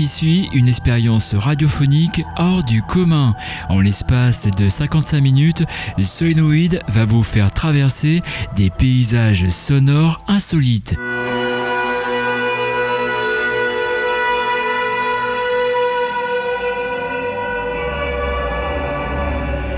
Qui suit une expérience radiophonique hors du commun. En l'espace de 55 minutes, Solenoid va vous faire traverser des paysages sonores insolites.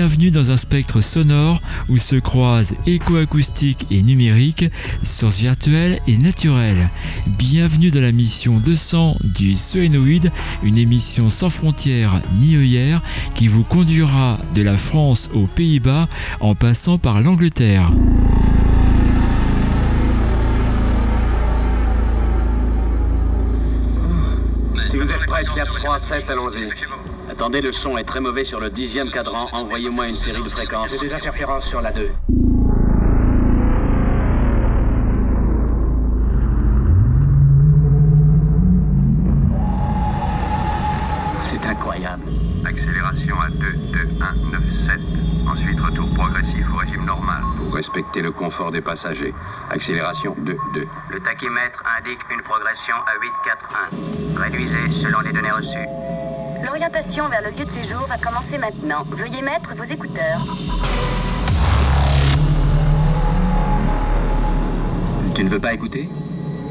Bienvenue dans un spectre sonore où se croisent éco-acoustique et numérique, sources virtuelles et naturelles. Bienvenue dans la mission 200 du Soénoïde, une émission sans frontières ni œillères qui vous conduira de la France aux Pays-Bas en passant par l'Angleterre. Si vous êtes prêts, 4, 3, 7, allons-y. Attendez, le son est très mauvais sur le dixième cadran. Envoyez-moi une série de fréquences. J'ai des interférences sur la 2. C'est incroyable. Accélération à 2, 2, 1, 9, 7. Ensuite, retour progressif au régime normal. Pour respecter le confort des passagers. Accélération 2, 2. Le tachymètre indique une progression à 8, 4, 1. Réduisez selon les données reçues. L'orientation vers le lieu de séjour va commencer maintenant. Veuillez mettre vos écouteurs. Tu ne veux pas écouter?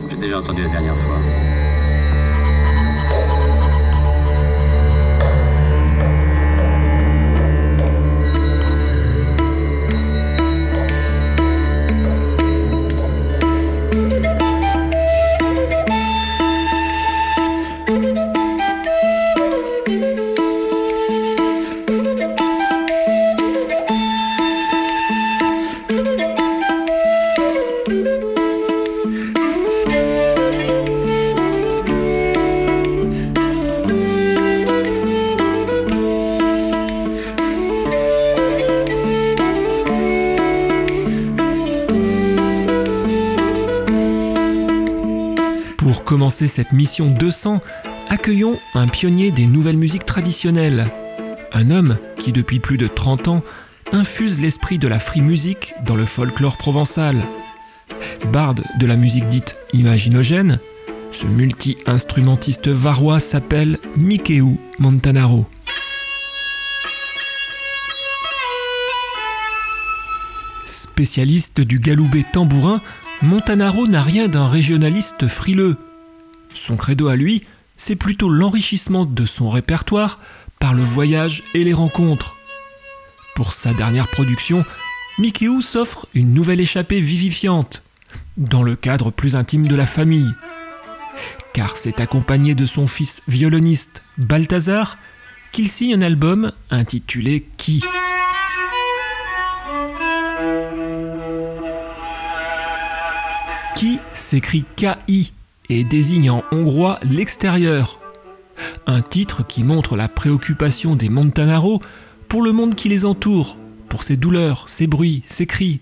J'ai déjà entendu la dernière fois. Cette mission 200, accueillons un pionnier des nouvelles musiques traditionnelles. Un homme qui, depuis plus de 30 ans, infuse l'esprit de la free music dans le folklore provençal. Barde de la musique dite imaginogène, ce multi-instrumentiste varois s'appelle Mikeu Montanaro. Spécialiste du galoubet tambourin, Montanaro n'a rien d'un régionaliste frileux. Son credo à lui, c'est plutôt l'enrichissement de son répertoire par le voyage et les rencontres. Pour sa dernière production, Mikeu s'offre une nouvelle échappée vivifiante, dans le cadre plus intime de la famille. Car c'est accompagné de son fils violoniste Balthazar qu'il signe un album intitulé Qui Qui s'écrit K-I et désigne en hongrois l'extérieur. Un titre qui montre la préoccupation des Montanaro pour le monde qui les entoure, pour ses douleurs, ses bruits, ses cris.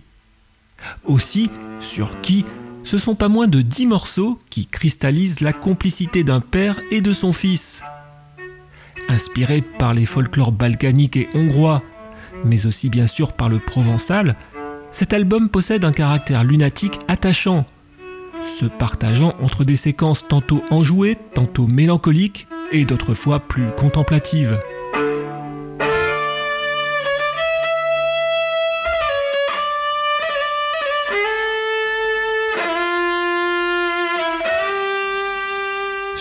Aussi, sur qui, ce sont pas moins de dix morceaux qui cristallisent la complicité d'un père et de son fils. Inspiré par les folklores balkaniques et hongrois, mais aussi bien sûr par le provençal, cet album possède un caractère lunatique attachant, se partageant entre des séquences tantôt enjouées, tantôt mélancoliques et d'autres fois plus contemplatives.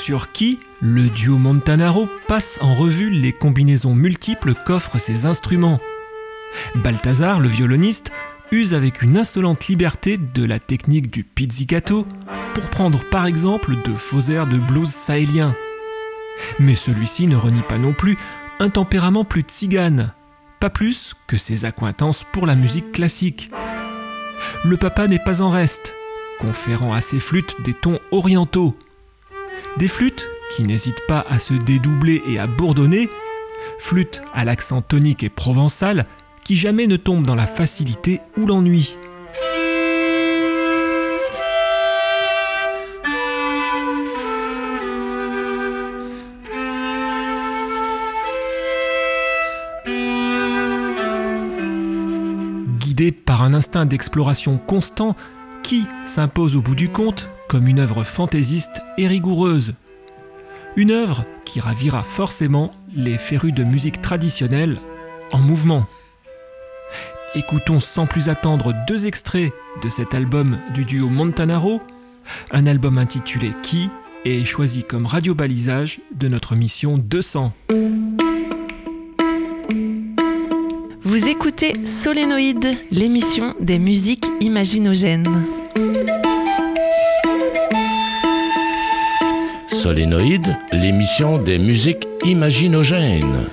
sur qui le duo Montanaro passe en revue les combinaisons multiples qu'offrent ses instruments. Balthazar, le violoniste, use avec une insolente liberté de la technique du pizzicato pour prendre par exemple de faux airs de blues sahéliens. Mais celui-ci ne renie pas non plus un tempérament plus tzigane, pas plus que ses accointances pour la musique classique. Le papa n'est pas en reste, conférant à ses flûtes des tons orientaux. Des flûtes qui n'hésitent pas à se dédoubler et à bourdonner, flûtes à l'accent tonique et provençal qui jamais ne tombent dans la facilité ou l'ennui. Guidé par un instinct d'exploration constant qui s'impose au bout du compte comme une œuvre fantaisiste et rigoureuse. Une œuvre qui ravira forcément les férus de musique traditionnelle en mouvement. Écoutons sans plus attendre deux extraits de cet album du duo Montanaro, un album intitulé Qui est choisi comme radio-balisage de notre mission 200. Vous écoutez Solénoïde, l'émission des musiques imaginogènes. Solénoïde, l'émission des musiques imaginogènes.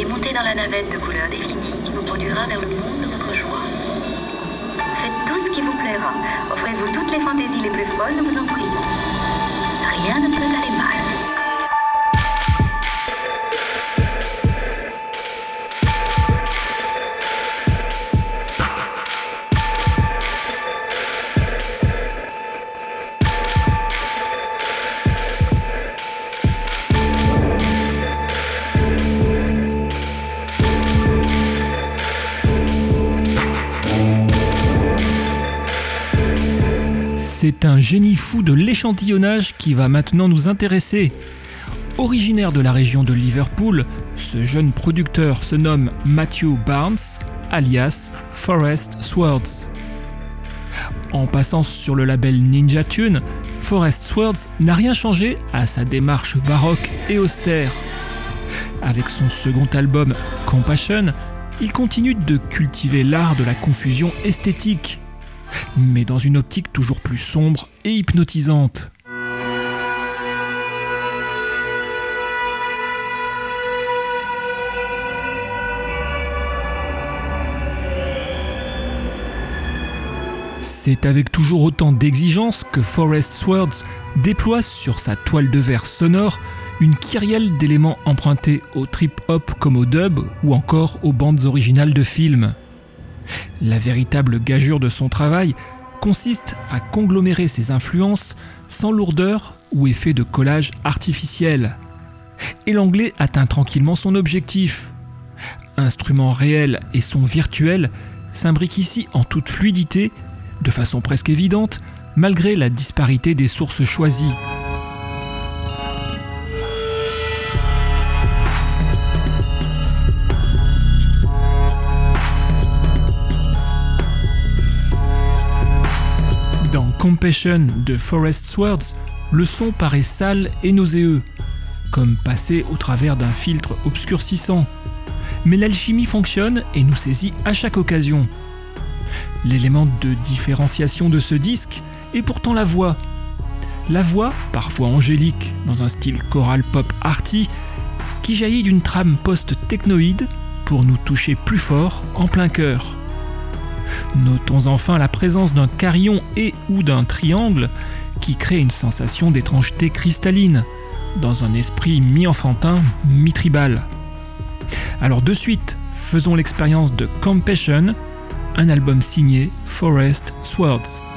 Veuillez monter dans la navette de couleur définie qui vous conduira vers le monde de votre choix. Faites tout ce qui vous plaira. Offrez-vous toutes les fantaisies les plus folles, nous vous en prions. Rien ne peut aller mal. Un génie fou de l'échantillonnage qui va maintenant nous intéresser. Originaire de la région de Liverpool, ce jeune producteur se nomme Matthew Barnes, alias Forest Swords. En passant sur le label Ninja Tune, Forest Swords n'a rien changé à sa démarche baroque et austère. Avec son second album Compassion, il continue de cultiver l'art de la confusion esthétique, mais dans une optique toujours plus sombre et hypnotisante. C'est avec toujours autant d'exigence que Forest Swords déploie sur sa toile de verre sonore une kyrielle d'éléments empruntés au trip-hop comme au dub ou encore aux bandes originales de films. La véritable gageure de son travail consiste à conglomérer ses influences sans lourdeur ou effet de collage artificiel. Et l'anglais atteint tranquillement son objectif. Instrument réel et son virtuel s'imbriquent ici en toute fluidité, de façon presque évidente, malgré la disparité des sources choisies. De Forest Swords, le son paraît sale et nauséeux, comme passé au travers d'un filtre obscurcissant. Mais l'alchimie fonctionne et nous saisit à chaque occasion. L'élément de différenciation de ce disque est pourtant la voix. La voix, parfois angélique, dans un style choral pop arty, qui jaillit d'une trame post-technoïde pour nous toucher plus fort en plein cœur. Notons enfin la présence d'un carillon et ou d'un triangle qui crée une sensation d'étrangeté cristalline, dans un esprit mi-enfantin, mi-tribal. Alors de suite, faisons l'expérience de Compassion, un album signé Forest Swords.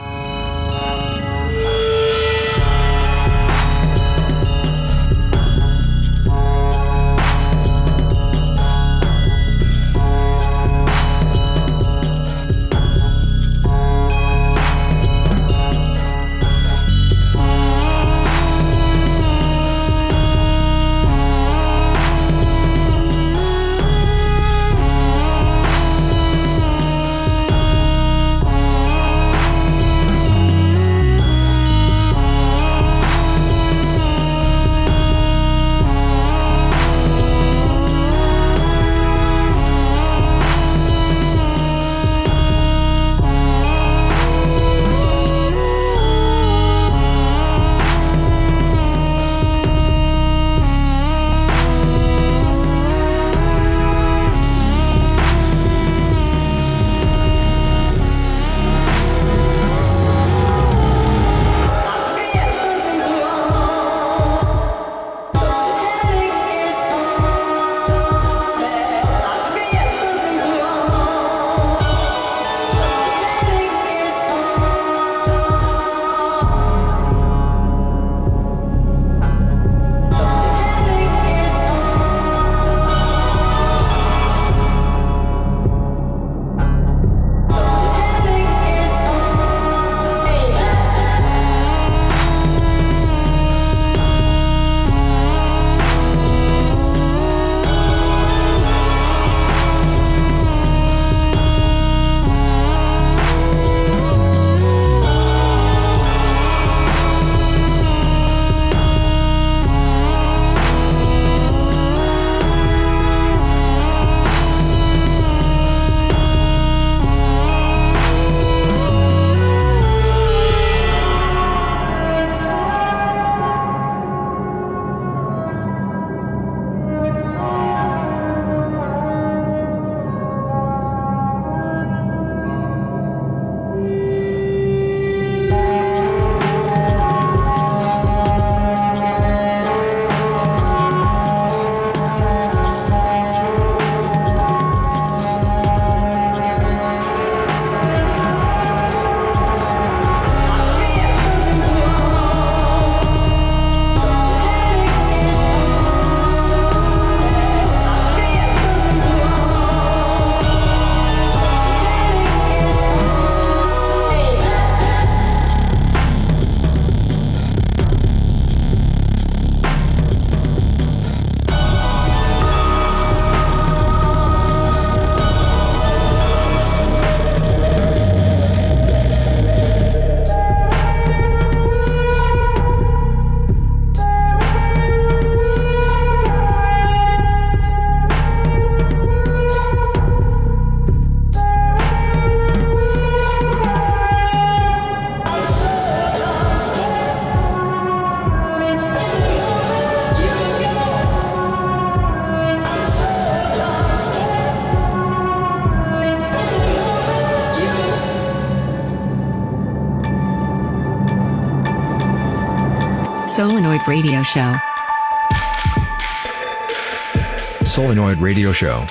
Show. Solenoid Radio Show.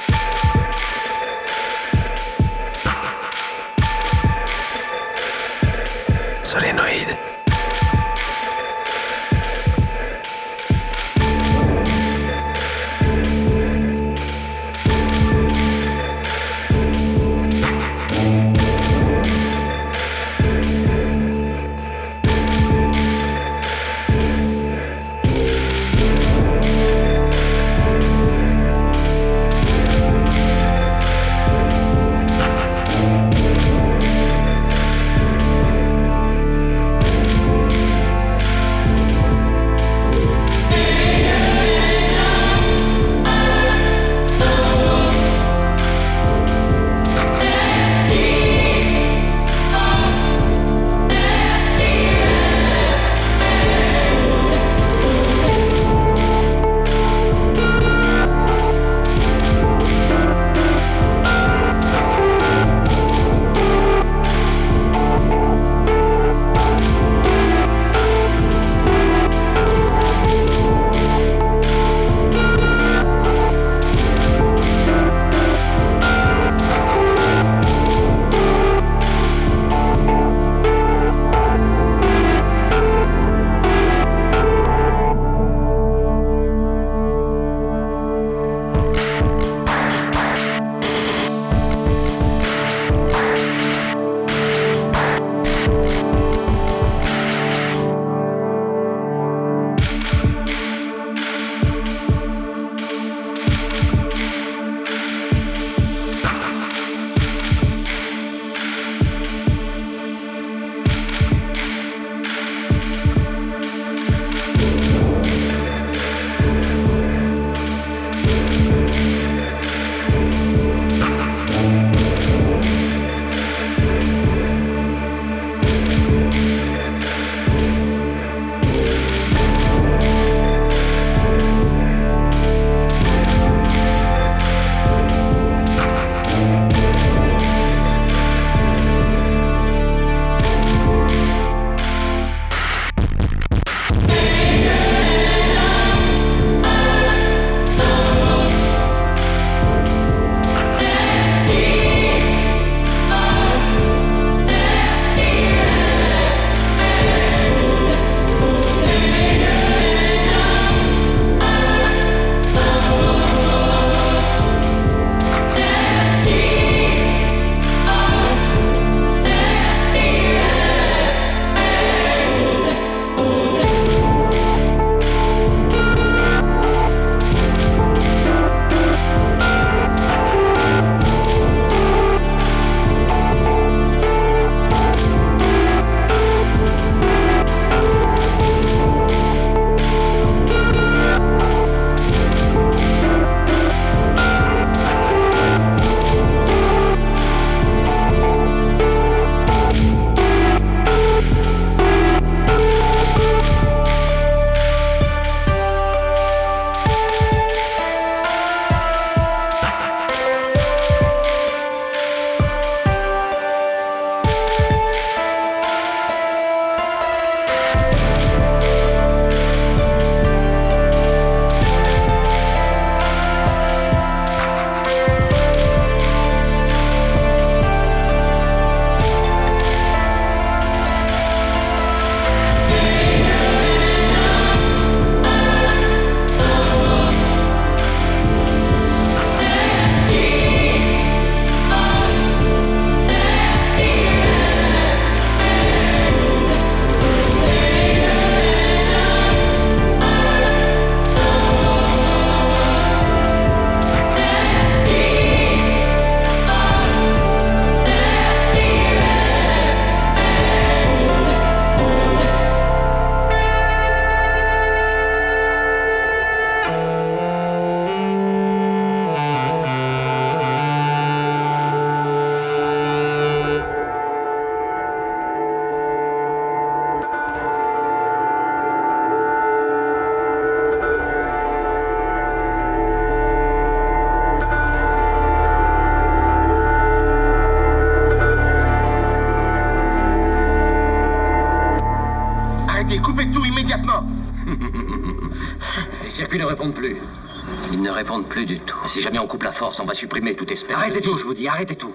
On va supprimer toute espèce. Arrêtez tout, je vous dis, arrêtez tout.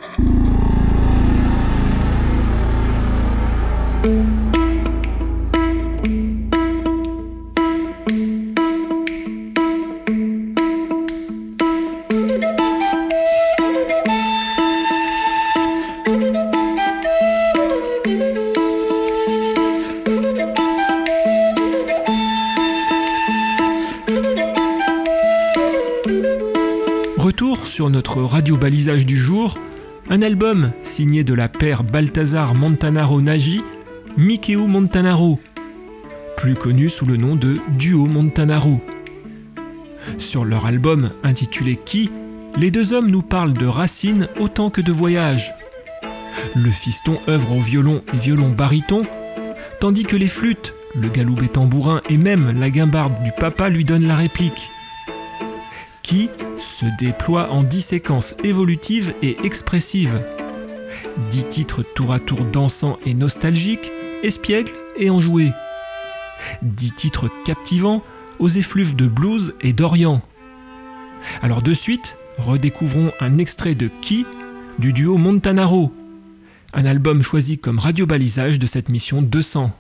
Album signé de la paire Balthazar Montanaro Nagy, Mikeo Montanaro, plus connu sous le nom de Duo Montanaro. Sur leur album intitulé Qui, les deux hommes nous parlent de racines autant que de voyages. Le fiston œuvre au violon et violon baryton, tandis que les flûtes, le galoubet tambourin et même la guimbarde du papa lui donnent la réplique. Qui se déploie en dix séquences évolutives et expressives. Dix titres tour à tour dansants et nostalgiques, espiègles et enjoués. Dix titres captivants aux effluves de blues et d'Orient. Alors de suite, redécouvrons un extrait de Qui du duo Montanaro, un album choisi comme radio-balisage de cette mission 200.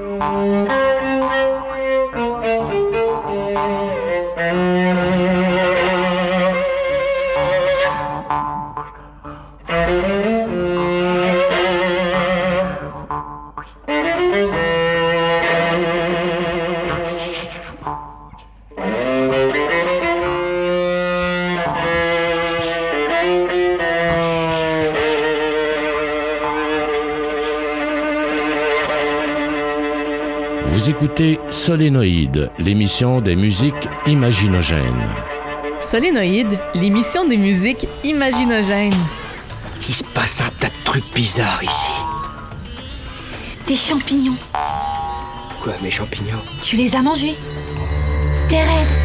Vous Solénoïde, l'émission des musiques imaginogènes. Solénoïde, l'émission des musiques imaginogènes. Il se passe un tas de trucs bizarres ici. Des champignons. Quoi, mes champignons? Tu les as mangés? T'es raide.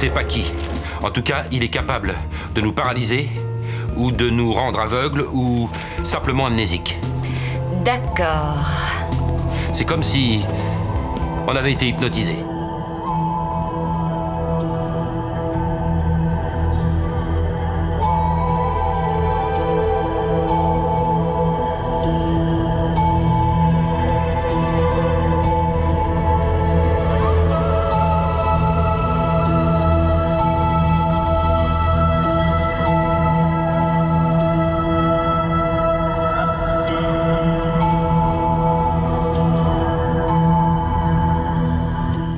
Sait pas qui. En tout cas, il est capable de nous paralyser, ou de nous rendre aveugles, ou simplement amnésiques. D'accord. C'est comme si on avait été hypnotisé.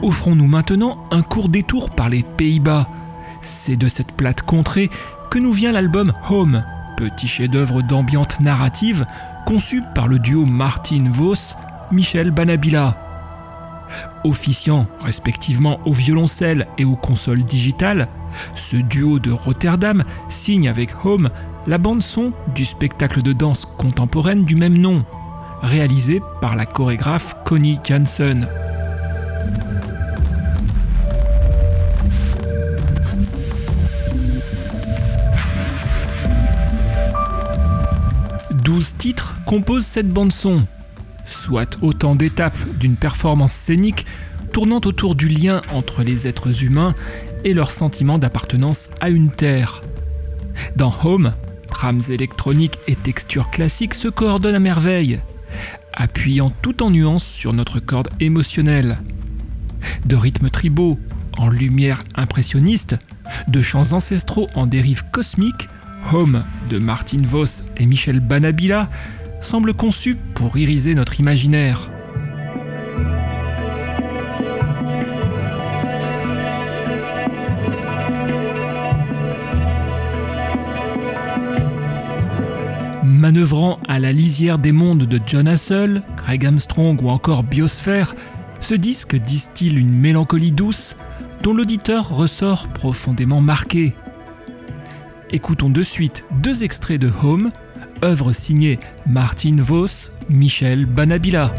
Offrons-nous maintenant un court détour par les Pays-Bas. C'est de cette plate contrée que nous vient l'album Home, petit chef-d'œuvre d'ambiance narrative conçu par le duo Martin Vos, Michel Banabila. Officiant respectivement au violoncelle et aux consoles digitales, ce duo de Rotterdam signe avec Home la bande-son du spectacle de danse contemporaine du même nom, réalisé par la chorégraphe Connie Janssen. Douze titres composent cette bande-son, soit autant d'étapes d'une performance scénique tournant autour du lien entre les êtres humains et leur sentiment d'appartenance à une terre. Dans Home, trames électroniques et textures classiques se coordonnent à merveille, appuyant tout en nuances sur notre corde émotionnelle. De rythmes tribaux en lumière impressionniste, de chants ancestraux en dérive cosmique, Home de Martin Voss et Michel Banabila semble conçu pour iriser notre imaginaire. Manœuvrant à la lisière des mondes de John Hassel, Craig Armstrong ou encore Biosphère, ce disque distille une mélancolie douce dont l'auditeur ressort profondément marqué. Écoutons de suite deux extraits de Home, œuvre signée Martin Vos, Michel Banabila.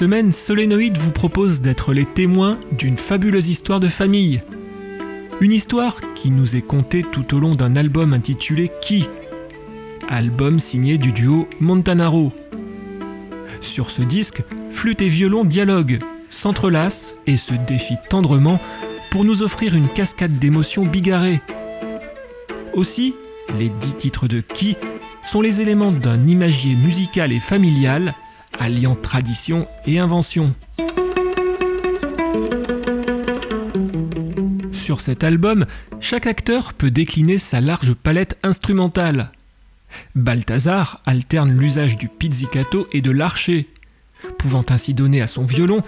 Semaine, Solénoïde vous propose d'être les témoins d'une fabuleuse histoire de famille. Une histoire qui nous est contée tout au long d'un album intitulé Qui? Album signé du duo Montanaro. Sur ce disque, flûte et violon dialoguent, s'entrelacent et se défient tendrement pour nous offrir une cascade d'émotions bigarrées. Aussi, les dix titres de Qui sont les éléments d'un imagier musical et familial alliant tradition et invention. Sur cet album, chaque acteur peut décliner sa large palette instrumentale. Balthazar alterne l'usage du pizzicato et de l'archer, pouvant ainsi donner à son violon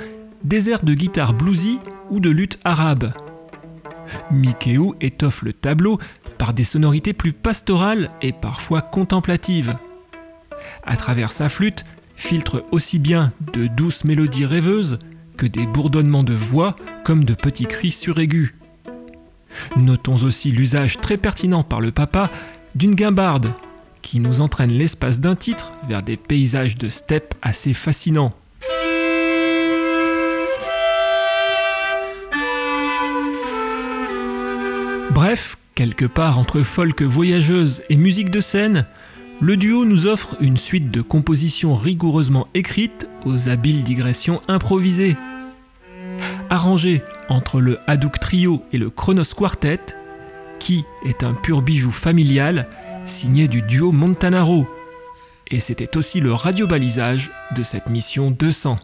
des airs de guitare bluesy ou de lutte arabe. Mikeu étoffe le tableau par des sonorités plus pastorales et parfois contemplatives. À travers sa flûte, filtre aussi bien de douces mélodies rêveuses que des bourdonnements de voix comme de petits cris suraigus. Notons aussi l'usage très pertinent par le papa d'une guimbarde qui nous entraîne l'espace d'un titre vers des paysages de steppe assez fascinants. Bref, quelque part entre folk voyageuse et musique de scène, le duo nous offre une suite de compositions rigoureusement écrites aux habiles digressions improvisées. Arrangé entre le Hadouk Trio et le Chronos Quartet, qui est un pur bijou familial signé du duo Montanaro. Et c'était aussi le radiobalisage de cette mission 200.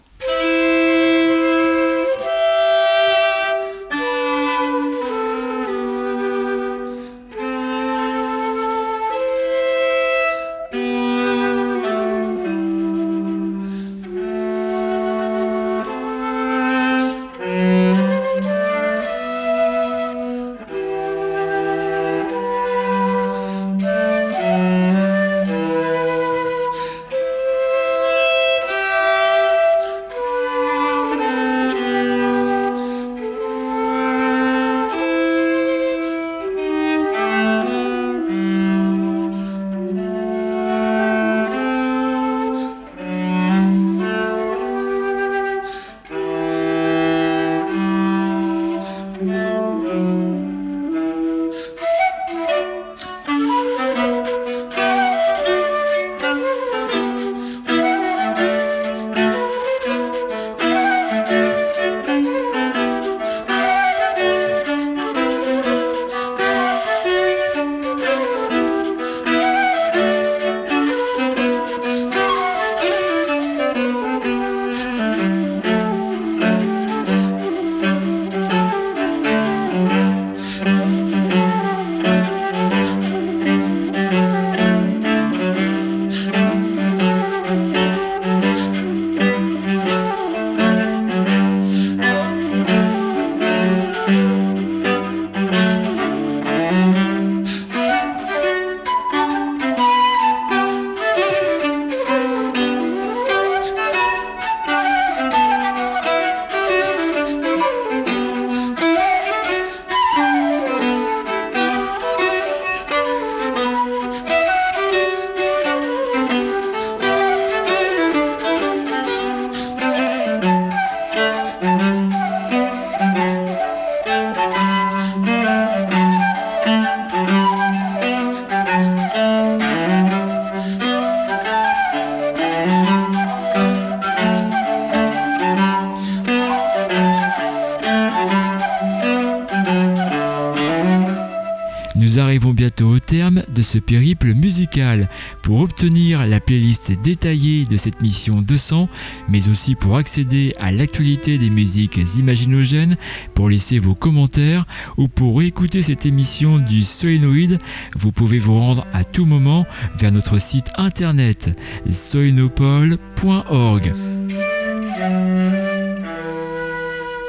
Périple musical. Pour obtenir la playlist détaillée de cette mission 200, mais aussi pour accéder à l'actualité des musiques imaginogènes, pour laisser vos commentaires ou pour écouter cette émission du Solénoïde, vous pouvez vous rendre à tout moment vers notre site internet soinopole.org.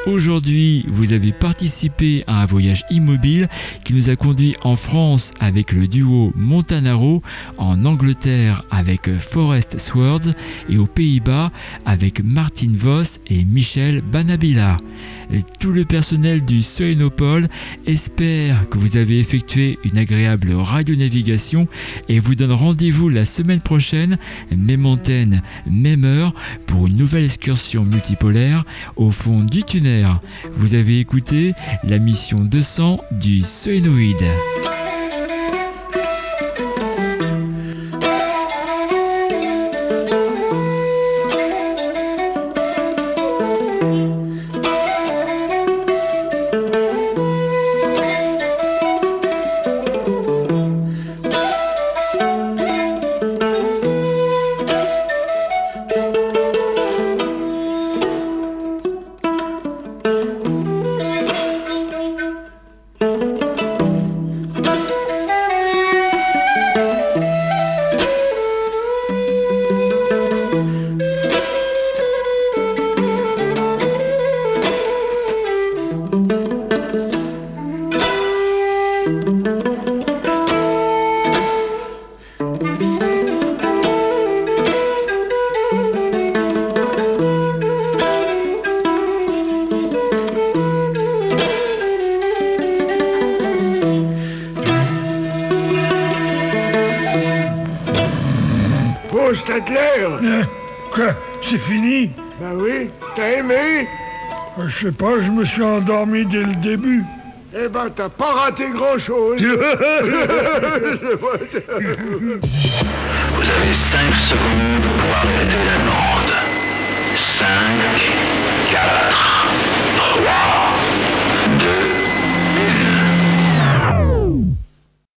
Aujourd'hui, vous avez participé à un voyage immobile qui nous a conduit en France avec le duo Montanaro, en Angleterre avec Forest Swords et aux Pays-Bas avec Martin Voss et Michel Banabila. Tout le personnel du Soénopole espère que vous avez effectué une agréable radionavigation et vous donne rendez-vous la semaine prochaine, même antenne, même heure, pour une nouvelle excursion multipolaire au fond du tunnel. Vous avez écouté la mission 200 du Soénoïde. suis endormi dès le début. Eh ben, t'as pas raté grand-chose. Vous avez 5 secondes pour arrêter la bande. 5, 4,